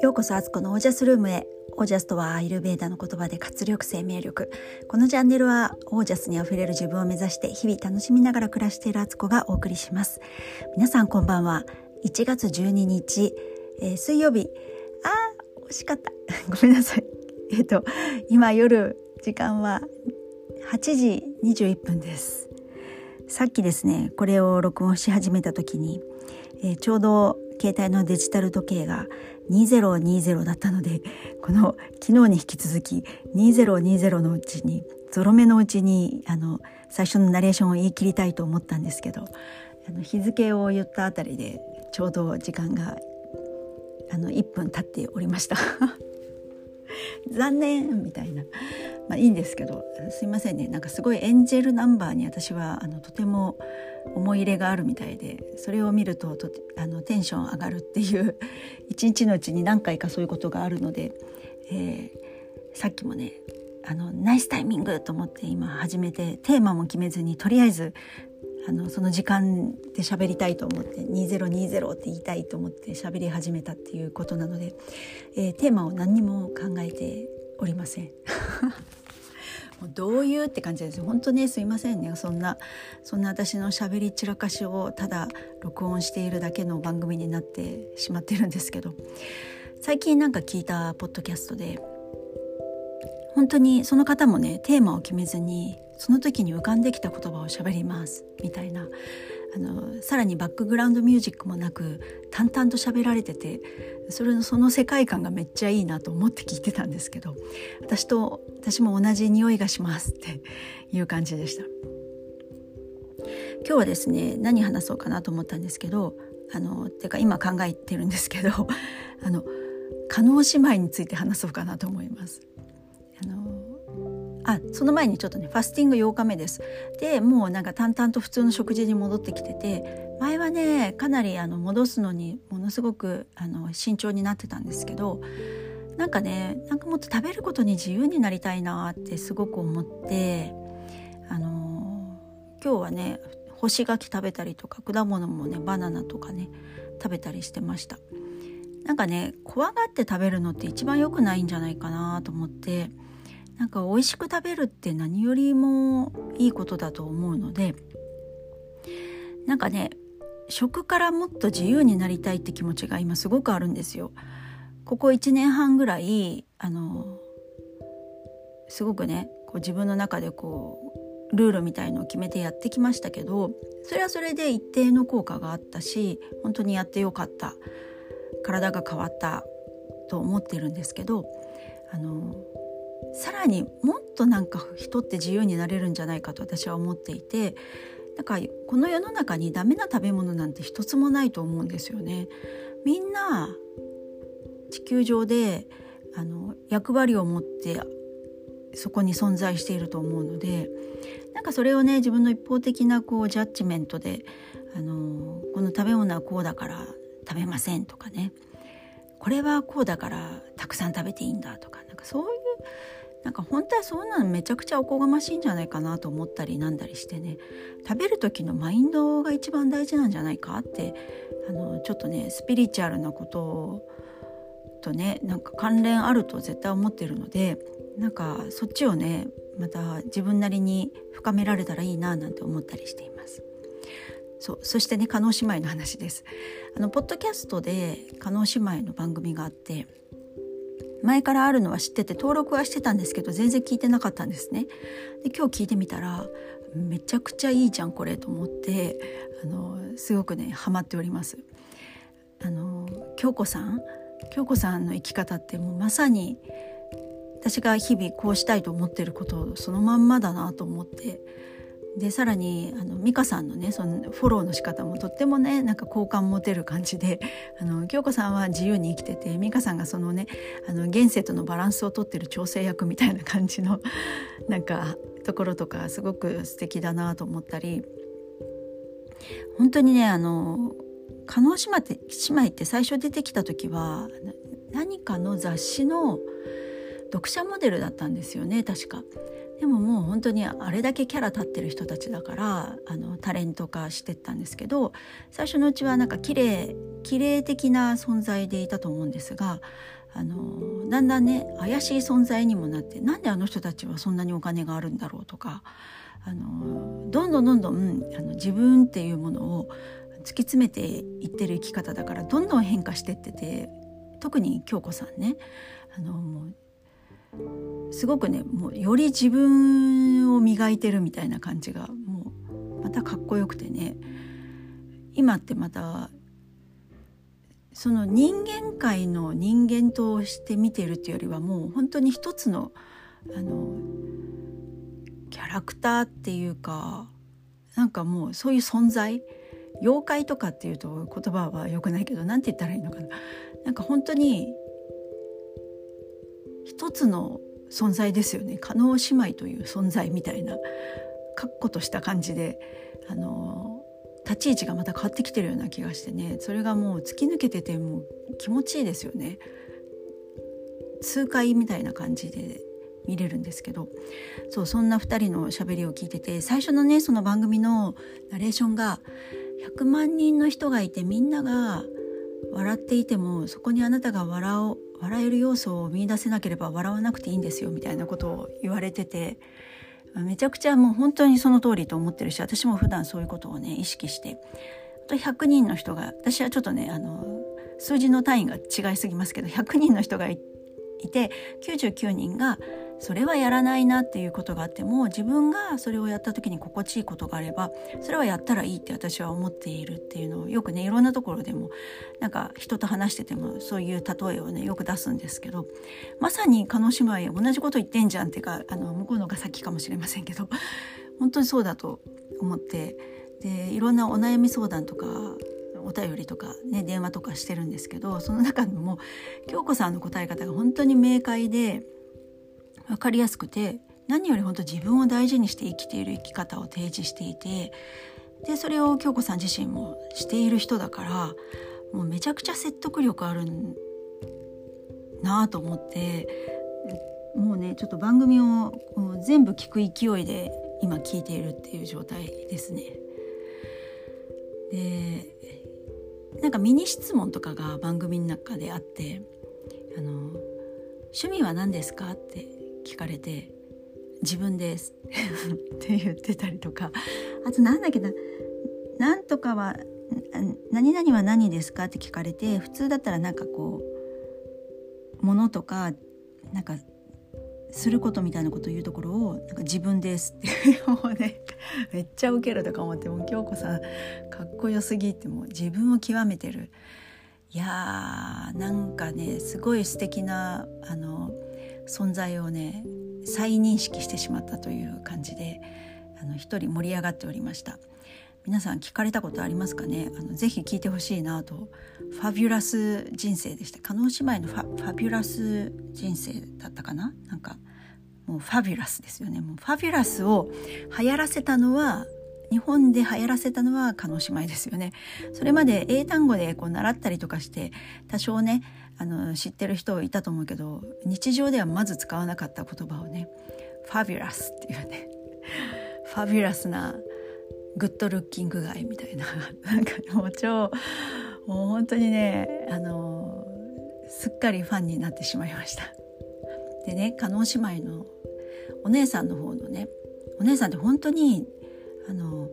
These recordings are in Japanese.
ようこそアツコのオージャスルームへ。オージャスとはアイルベーダの言葉で活力生命力。このチャンネルはオージャスにあふれる自分を目指して日々楽しみながら暮らしているアツコがお送りします。皆さんこんばんは。1月12日、えー、水曜日。あー惜しかった。ごめんなさい。えっ、ー、と今夜時間は8時21分です。さっきですねこれを録音し始めた時に、えー、ちょうど携帯のデジタル時計が2020だったので この昨日に引き続き2020のうちにゾロ目のうちにあの最初のナレーションを言い切りたいと思ったんですけどあの日付を言ったあたりでちょうど時間があの1分経っておりました。残念みたいな。まあいいんですけどすいませんねなんかすごいエンジェルナンバーに私はあのとても思い入れがあるみたいでそれを見るととあのテンション上がるっていう一日のうちに何回かそういうことがあるので、えー、さっきもねあのナイスタイミングと思って今始めてテーマも決めずにとりあえずあのその時間で喋りたいと思って2020って言いたいと思って喋り始めたっていうことなので、えー、テーマを何にも考えておりません。もうどういうって感じです。本当ねすいませんね。そんなそんな私のしゃべり散らかしをただ録音しているだけの番組になってしまってるんですけど。最近なんか聞いたポッドキャストで本当にその方もねテーマを決めずにその時に浮かんできた言葉をしゃべりますみたいな。あのさらにバックグラウンドミュージックもなく淡々と喋られててそれのその世界観がめっちゃいいなと思って聞いてたんですけど私と私も同じ匂いがしますっていう感じでした。今日はですね何話そうかなと思ったんですけどあのてか今考えてるんですけどあの加納姉妹について話そうかなと思います。あその前にちょっとねファスティング8日目です。でもうなんか淡々と普通の食事に戻ってきてて前はねかなりあの戻すのにものすごくあの慎重になってたんですけどなんかねなんかもっと食べることに自由になりたいなってすごく思ってあの今日はね干し柿食べたりとか果物もねバナナとかね食べたりしてました。なんかね怖がって食べるのって一番良くないんじゃないかなと思ってなんか美味しく食べるって何よりもいいことだと思うのでなんかね食からもっと自由になりたいって気持ちが今すごくあるんですよ。ここ1年半ぐらいあのすごくねこう自分の中でこうルールみたいのを決めてやってきましたけどそれはそれで一定の効果があったし本当にやってよかった体が変わったと思ってるんですけどあのさらにもっとなんか人って自由になれるんじゃないかと私は思っていてだからこの世の中にダメな食べ物なんて一つもないと思うんですよね。みんな地球上であの役割を持ってそこに存在していると思うのでなんかそれをね自分の一方的なこうジャッジメントであのこの食べ物はこうだから食べませんとかねこれはこうだからたくさん食べていいんだとかなんかそういうなんか本当はそうなのめちゃくちゃおこがましいんじゃないかなと思ったりなんだりしてね食べる時のマインドが一番大事なんじゃないかってあのちょっとねスピリチュアルなこととねなんか関連あると絶対思ってるのでなんかそっちをねまた自分なりに深められたらいいななんて思ったりしています。そうそしてね加納姉妹の話ですあのポッドキャストで加納姉妹の番組があって前からあるのは知ってて登録はしてたんですけど全然聞いてなかったんですね。で今日聞いてみたらめちゃくちゃいいじゃんこれと思ってあのすごくねハマっております。あの京子さん？京子さんの生き方ってもうまさに私が日々こうしたいと思ってることをそのまんまだなと思ってでさらにあの美香さんのねそのフォローの仕方もとってもねなんか好感持てる感じで あの京子さんは自由に生きてて美香さんがそのねあの現世とのバランスをとってる調整役みたいな感じの なんかところとかすごく素敵だなと思ったり本当にねあの加納姉妹って姉妹って最初出てきた時は何かの雑誌の読者モデルだったんですよね確か。でももう本当にあれだけキャラ立ってる人たちだからあのタレント化してったんですけど最初のうちはなんか綺麗綺麗的な存在でいたと思うんですがあのだんだんね怪しい存在にもなってなんであの人たちはそんなにお金があるんだろうとかあのどんどんどんどんあの自分っていうものを突き詰めていってる生き方だからどんどん変化してってて特に京子さんねあのすごくねもうより自分を磨いてるみたいな感じがもうまたかっこよくてね。今ってまたその人間界の人間として見てるっていうよりはもう本当に一つのあのキャラクターっていうかなんかもうそういう存在妖怪とかっていうと言葉は良くないけど何て言ったらいいのかな。なんか本当に一つの存在ですよね。加納姉妹という存在みたいな確固とした感じであの立ち位置がまた変わってきてるような気がしてね。それがもう突き抜けててもう気持ちいいですよね。痛快みたいな感じで見れるんですけど。そうそんな2人のしゃべりを聞いてて最初のねその番組のナレーションが100万人の人がいてみんなが笑っていてもそこにあなたが笑笑える要素を見いだせなければ笑わなくていいんですよみたいなことを言われててめちゃくちゃもう本当にその通りと思ってるし私も普段そういうことをね意識して。あと100人の人が私はちょっとねあの数字の単位が違いすぎますけど100人の人がいて99人がそれはやらないなっていうことがあっても自分がそれをやった時に心地いいことがあればそれはやったらいいって私は思っているっていうのをよくねいろんなところでもなんか人と話しててもそういう例えをねよく出すんですけどまさに叶姉妹同じこと言ってんじゃんっていうかあの向こうのが先かもしれませんけど 本当にそうだと思ってでいろんなお悩み相談とかお便りとかね電話とかしてるんですけどその中でも京子さんの答え方が本当に明快で分かりやすくて何より本当自分を大事にして生きている生き方を提示していてでそれを京子さん自身もしている人だからもうめちゃくちゃ説得力あるなあと思ってもうねちょっと番組を全部聞く勢いで今聞いているっていう状態ですね。でなんかミニ質問とかが番組の中であって「あの趣味は何ですか?」って聞かれて「自分です」って言ってたりとか。あとなんだっけな「なんとかは何々は何ですか?」って聞かれて普通だったらなんかこうものとかなんかすることみたいなことを言うところをなんか自分です。ってもうねめっちゃウケるとか思ってもう京子さんかっこよすぎってもう自分を極めてる。いやーなんかねすごい素敵なあの存在をね再認識してしまったという感じであの一人盛り上がっておりました。皆さん聞かれたことありますかね？あのぜひ聞いてほしいなと。ファビュラス人生でした。叶姉妹のファファビュラス人生だったかな？なんかもうファビュラスですよね。もうファビュラスを流行らせたのは日本で流行らせたのは叶姉妹ですよね。それまで英単語でこう習ったりとかして多少ねあの知ってる人いたと思うけど日常ではまず使わなかった言葉をねファビュラスっていうね。ファビュラスなグッドルッキングガイみたいななんかもう超もう本当にねあのすっかりファンになってしまいました。でね加納姉妹のお姉さんの方のねお姉さんって本当にあの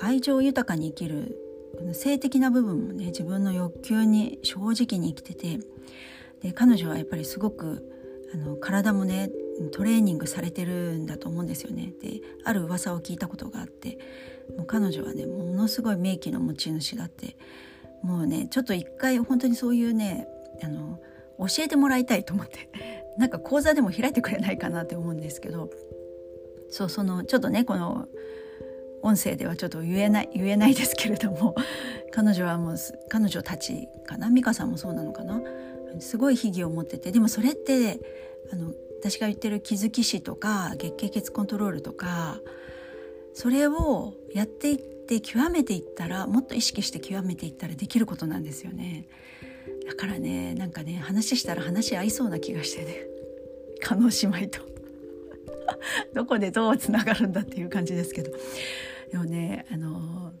愛情豊かに生きる性的な部分もね自分の欲求に正直に生きててで彼女はやっぱりすごくあの体もねトレーニングされてるんだと思うんですよね。である噂を聞いたことがあってもう彼女はねものすごい名器の持ち主だってもうねちょっと一回本当にそういうねあの教えてもらいたいと思ってなんか講座でも開いてくれないかなって思うんですけどそうそのちょっとねこの音声ではちょっと言えない言えないですけれども 彼女はもう彼女たちかな？美香さんもそうなのかな？すごい秘技を持っててでもそれってあの私が言ってる気づき師とか月経血コントロールとかそれをやっていって極めていったらもっと意識して極めていったらできることなんですよね。だからねなんかね話したら話合いそうな気がしてね。叶姉妹と。どこでどうつながるんだっていう感じですけどでもねあの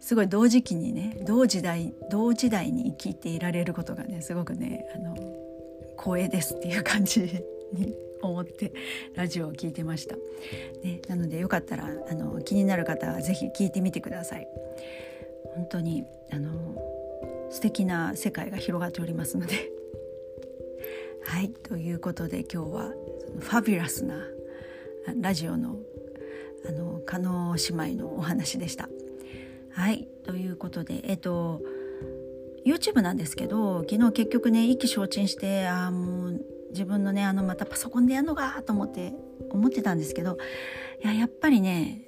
すごい同時期にね同時代同時代に聞いていられることがねすごくねあの光栄ですっていう感じに思ってラジオを聞いてました。ね、なのでよかったらあの気になる方は是非聞いてみてください。本当にあの素敵な世界が広がっておりますので。はいということで今日はファビュラスなラジオのあの加納姉妹のお話でした。はいということでえっと YouTube なんですけど昨日結局ね意気消沈してあもう自分のねあのまたパソコンでやるのかと思って思ってたんですけどいややっぱりね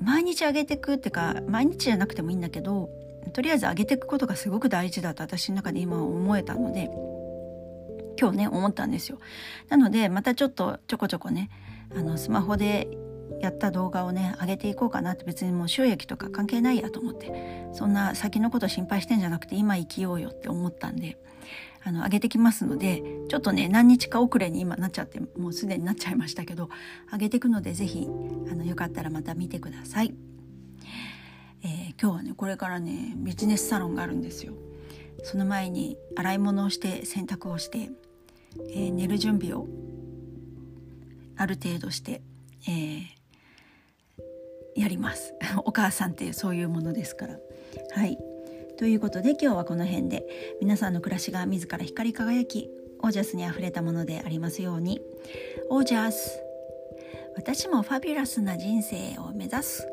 毎日上げてくってか毎日じゃなくてもいいんだけどとりあえず上げていくことがすごく大事だと私の中で今思えたので今日ね思ったんですよ。なのでまたちょっとちょこちょこねあのスマホでやった動画をね上げていこうかなって別にもう収益とか関係ないやと思ってそんな先のこと心配してんじゃなくて今生きようよって思ったんであの上げてきますのでちょっとね何日か遅れに今なっちゃってもうすでになっちゃいましたけど上げていくので是非あのよかったらまた見てください。えー、今日はねこれからねビジネスサロンがあるんですよ。その前に洗い物をして洗濯をして、えー、寝る準備をある程度して、えー、やります。お母さんってそういうものですから。はい。ということで今日はこの辺で皆さんの暮らしが自ら光り輝きオージャスにあふれたものでありますように。オージャス私もファビュラスな人生を目指す。